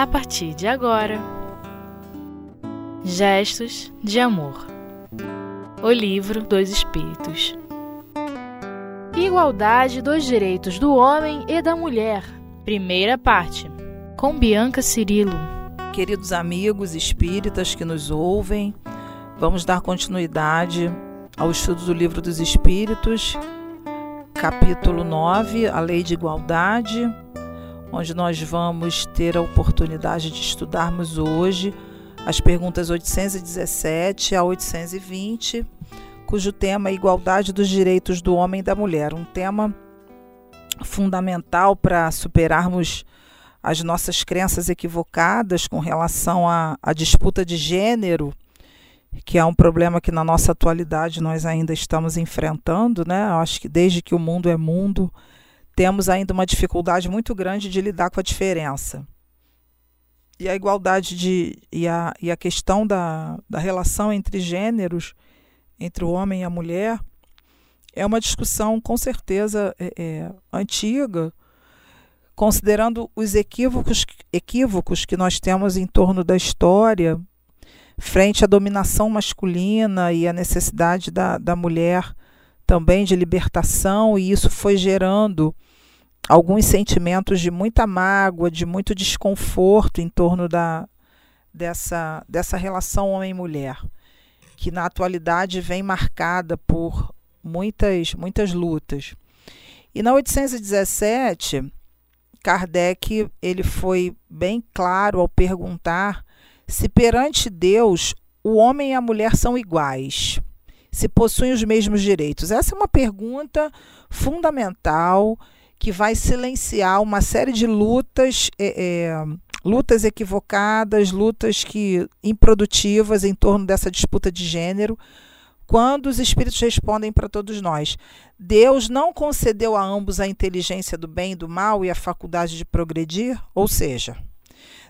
a partir de agora. Gestos de Amor. O Livro dos Espíritos. Igualdade dos Direitos do Homem e da Mulher. Primeira parte Com Bianca Cirilo. Queridos amigos espíritas que nos ouvem, vamos dar continuidade ao estudo do Livro dos Espíritos, capítulo 9, a Lei de Igualdade onde nós vamos ter a oportunidade de estudarmos hoje as perguntas 817 a 820, cujo tema é Igualdade dos Direitos do Homem e da Mulher, um tema fundamental para superarmos as nossas crenças equivocadas com relação à, à disputa de gênero, que é um problema que na nossa atualidade nós ainda estamos enfrentando, né? Eu acho que desde que o mundo é mundo, temos ainda uma dificuldade muito grande de lidar com a diferença. E a igualdade de, e, a, e a questão da, da relação entre gêneros, entre o homem e a mulher, é uma discussão com certeza é, é, antiga, considerando os equívocos, equívocos que nós temos em torno da história, frente à dominação masculina e à necessidade da, da mulher também de libertação, e isso foi gerando alguns sentimentos de muita mágoa, de muito desconforto em torno da, dessa, dessa relação homem-mulher, que na atualidade vem marcada por muitas, muitas lutas. E na 817, Kardec ele foi bem claro ao perguntar se perante Deus o homem e a mulher são iguais, se possuem os mesmos direitos. Essa é uma pergunta fundamental que vai silenciar uma série de lutas, é, é, lutas equivocadas, lutas que improdutivas em torno dessa disputa de gênero, quando os espíritos respondem para todos nós. Deus não concedeu a ambos a inteligência do bem e do mal e a faculdade de progredir, ou seja,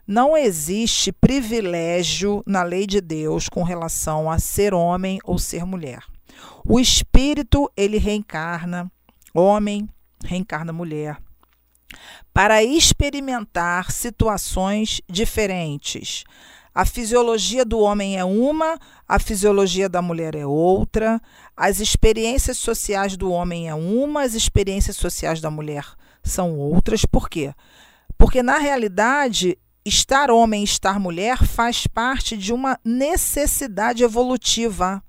não existe privilégio na lei de Deus com relação a ser homem ou ser mulher. O espírito, ele reencarna homem, reencarna mulher, para experimentar situações diferentes. A fisiologia do homem é uma, a fisiologia da mulher é outra, as experiências sociais do homem é uma, as experiências sociais da mulher são outras. Por quê? Porque, na realidade, estar homem e estar mulher faz parte de uma necessidade evolutiva.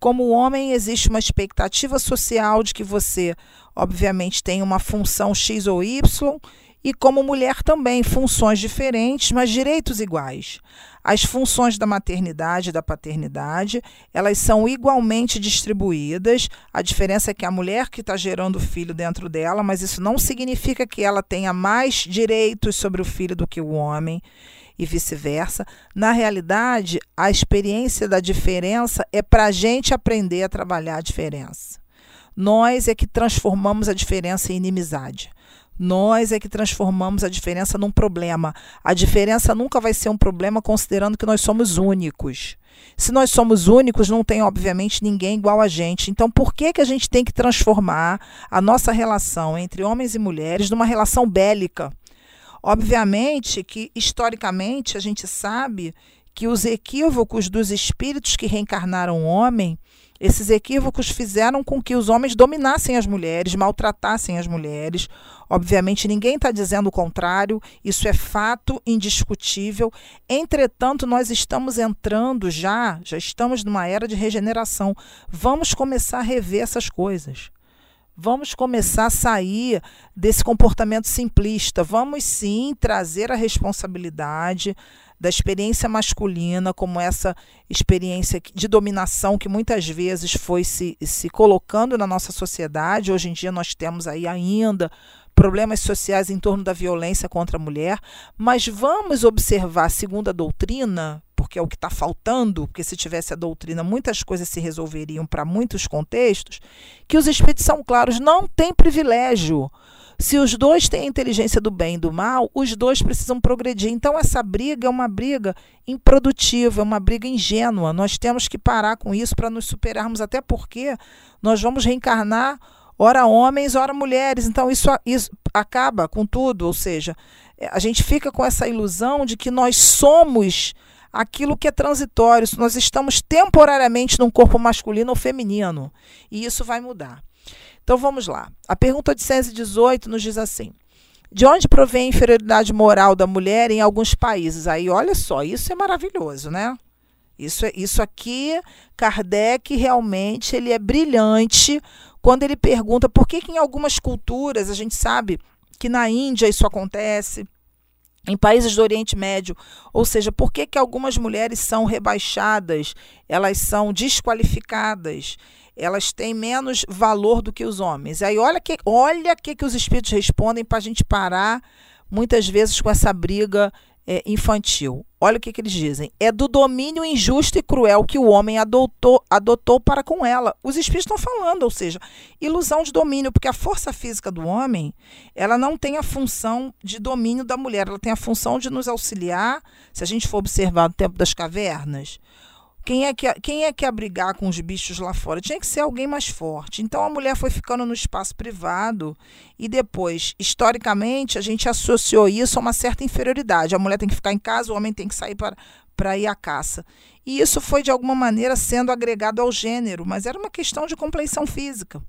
Como homem, existe uma expectativa social de que você obviamente tem uma função X ou Y, e como mulher também, funções diferentes, mas direitos iguais. As funções da maternidade e da paternidade, elas são igualmente distribuídas. A diferença é que a mulher que está gerando o filho dentro dela, mas isso não significa que ela tenha mais direitos sobre o filho do que o homem e vice-versa. Na realidade, a experiência da diferença é para a gente aprender a trabalhar a diferença. Nós é que transformamos a diferença em inimizade. Nós é que transformamos a diferença num problema. A diferença nunca vai ser um problema considerando que nós somos únicos. Se nós somos únicos, não tem, obviamente, ninguém igual a gente. Então, por que, que a gente tem que transformar a nossa relação entre homens e mulheres numa relação bélica? Obviamente que, historicamente, a gente sabe que os equívocos dos espíritos que reencarnaram homem esses equívocos fizeram com que os homens dominassem as mulheres, maltratassem as mulheres. Obviamente, ninguém está dizendo o contrário, isso é fato indiscutível. Entretanto, nós estamos entrando já, já estamos numa era de regeneração. Vamos começar a rever essas coisas. Vamos começar a sair desse comportamento simplista. Vamos sim trazer a responsabilidade da experiência masculina como essa experiência de dominação que muitas vezes foi se, se colocando na nossa sociedade. Hoje em dia nós temos aí ainda problemas sociais em torno da violência contra a mulher, mas vamos observar, segundo a doutrina, porque é o que está faltando, porque se tivesse a doutrina, muitas coisas se resolveriam para muitos contextos, que os espíritos são claros, não tem privilégio. Se os dois têm a inteligência do bem e do mal, os dois precisam progredir. Então, essa briga é uma briga improdutiva, é uma briga ingênua. Nós temos que parar com isso para nos superarmos, até porque nós vamos reencarnar ora homens, ora mulheres. Então isso, isso acaba com tudo, ou seja, é, a gente fica com essa ilusão de que nós somos aquilo que é transitório, nós estamos temporariamente num corpo masculino ou feminino, e isso vai mudar. Então vamos lá. A pergunta de 118 nos diz assim: de onde provém a inferioridade moral da mulher em alguns países? Aí, olha só, isso é maravilhoso, né? Isso, é, isso aqui, Kardec realmente ele é brilhante quando ele pergunta por que, que em algumas culturas, a gente sabe que na Índia isso acontece, em países do Oriente Médio, ou seja, por que, que algumas mulheres são rebaixadas, elas são desqualificadas, elas têm menos valor do que os homens. Aí olha que olha que que os espíritos respondem para a gente parar muitas vezes com essa briga é, infantil. Olha o que, que eles dizem. É do domínio injusto e cruel que o homem adotou, adotou para com ela. Os espíritos estão falando, ou seja, ilusão de domínio, porque a força física do homem, ela não tem a função de domínio da mulher, ela tem a função de nos auxiliar, se a gente for observar o tempo das cavernas, quem é, que, quem é que ia brigar com os bichos lá fora? Tinha que ser alguém mais forte. Então a mulher foi ficando no espaço privado e depois, historicamente, a gente associou isso a uma certa inferioridade. A mulher tem que ficar em casa, o homem tem que sair para, para ir à caça. E isso foi, de alguma maneira, sendo agregado ao gênero, mas era uma questão de compleição física.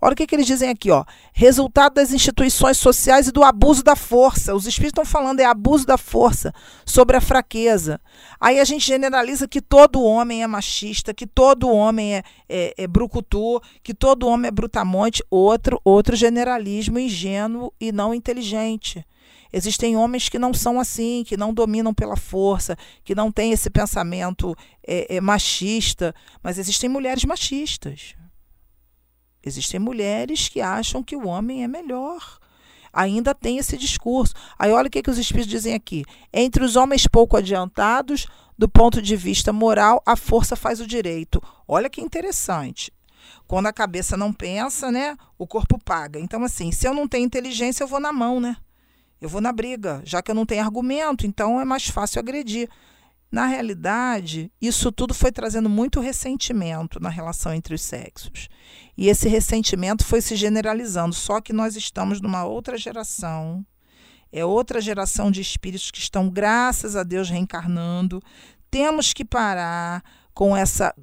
Olha o que, que eles dizem aqui, ó. Resultado das instituições sociais e do abuso da força. Os espíritos estão falando é abuso da força sobre a fraqueza. Aí a gente generaliza que todo homem é machista, que todo homem é, é, é brucutu, que todo homem é brutamonte. Outro, outro generalismo ingênuo e não inteligente. Existem homens que não são assim, que não dominam pela força, que não têm esse pensamento é, é, machista, mas existem mulheres machistas. Existem mulheres que acham que o homem é melhor. Ainda tem esse discurso. Aí olha o que, que os espíritos dizem aqui. Entre os homens pouco adiantados, do ponto de vista moral, a força faz o direito. Olha que interessante. Quando a cabeça não pensa, né, o corpo paga. Então, assim, se eu não tenho inteligência, eu vou na mão, né? Eu vou na briga, já que eu não tenho argumento, então é mais fácil agredir. Na realidade, isso tudo foi trazendo muito ressentimento na relação entre os sexos. E esse ressentimento foi se generalizando, só que nós estamos numa outra geração. É outra geração de espíritos que estão, graças a Deus, reencarnando. Temos que parar com essa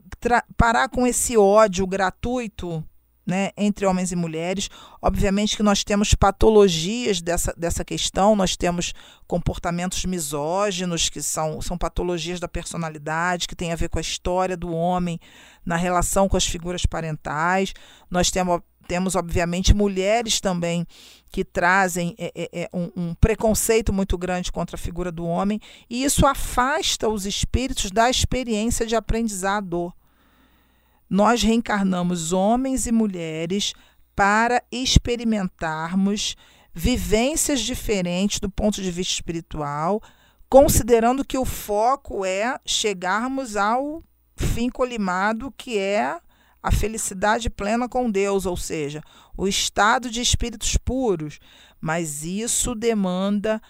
parar com esse ódio gratuito né, entre homens e mulheres. Obviamente que nós temos patologias dessa, dessa questão, nós temos comportamentos misóginos, que são, são patologias da personalidade, que tem a ver com a história do homem na relação com as figuras parentais. Nós temos, temos obviamente, mulheres também que trazem é, é, é, um, um preconceito muito grande contra a figura do homem, e isso afasta os espíritos da experiência de aprendizado nós reencarnamos homens e mulheres para experimentarmos vivências diferentes do ponto de vista espiritual, considerando que o foco é chegarmos ao fim colimado, que é a felicidade plena com Deus, ou seja, o estado de espíritos puros. Mas isso demanda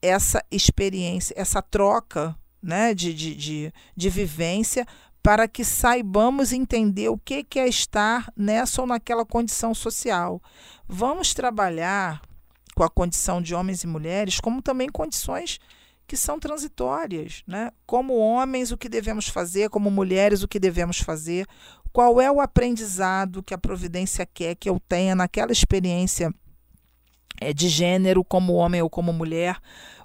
essa experiência, essa troca né, de, de, de, de vivência para que saibamos entender o que é estar nessa ou naquela condição social. Vamos trabalhar com a condição de homens e mulheres como também condições que são transitórias, né? Como homens, o que devemos fazer, como mulheres, o que devemos fazer, qual é o aprendizado que a providência quer que eu tenha naquela experiência é, de gênero, como homem ou como mulher,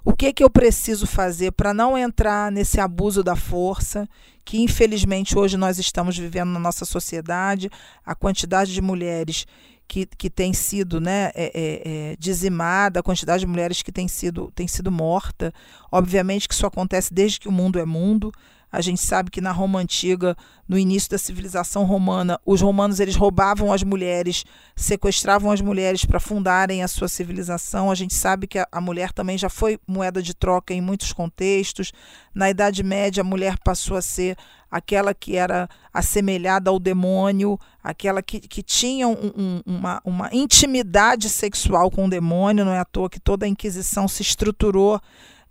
o que, que eu preciso fazer para não entrar nesse abuso da força que infelizmente hoje nós estamos vivendo na nossa sociedade, a quantidade de mulheres que, que tem sido né, é, é, é, dizimada, a quantidade de mulheres que tem sido, tem sido morta. Obviamente que isso acontece desde que o mundo é mundo. A gente sabe que na Roma antiga, no início da civilização romana, os romanos eles roubavam as mulheres, sequestravam as mulheres para fundarem a sua civilização. A gente sabe que a, a mulher também já foi moeda de troca em muitos contextos. Na Idade Média, a mulher passou a ser aquela que era assemelhada ao demônio, aquela que, que tinha um, um, uma, uma intimidade sexual com o demônio. Não é à toa que toda a Inquisição se estruturou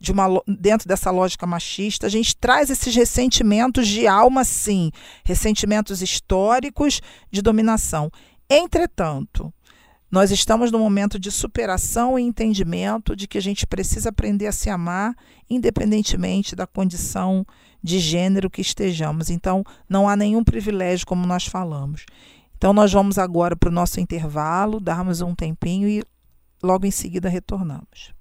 de uma, dentro dessa lógica machista, a gente traz esses ressentimentos de alma, sim, ressentimentos históricos de dominação. Entretanto, nós estamos no momento de superação e entendimento de que a gente precisa aprender a se amar, independentemente da condição de gênero que estejamos. Então, não há nenhum privilégio, como nós falamos. Então, nós vamos agora para o nosso intervalo, darmos um tempinho e logo em seguida retornamos.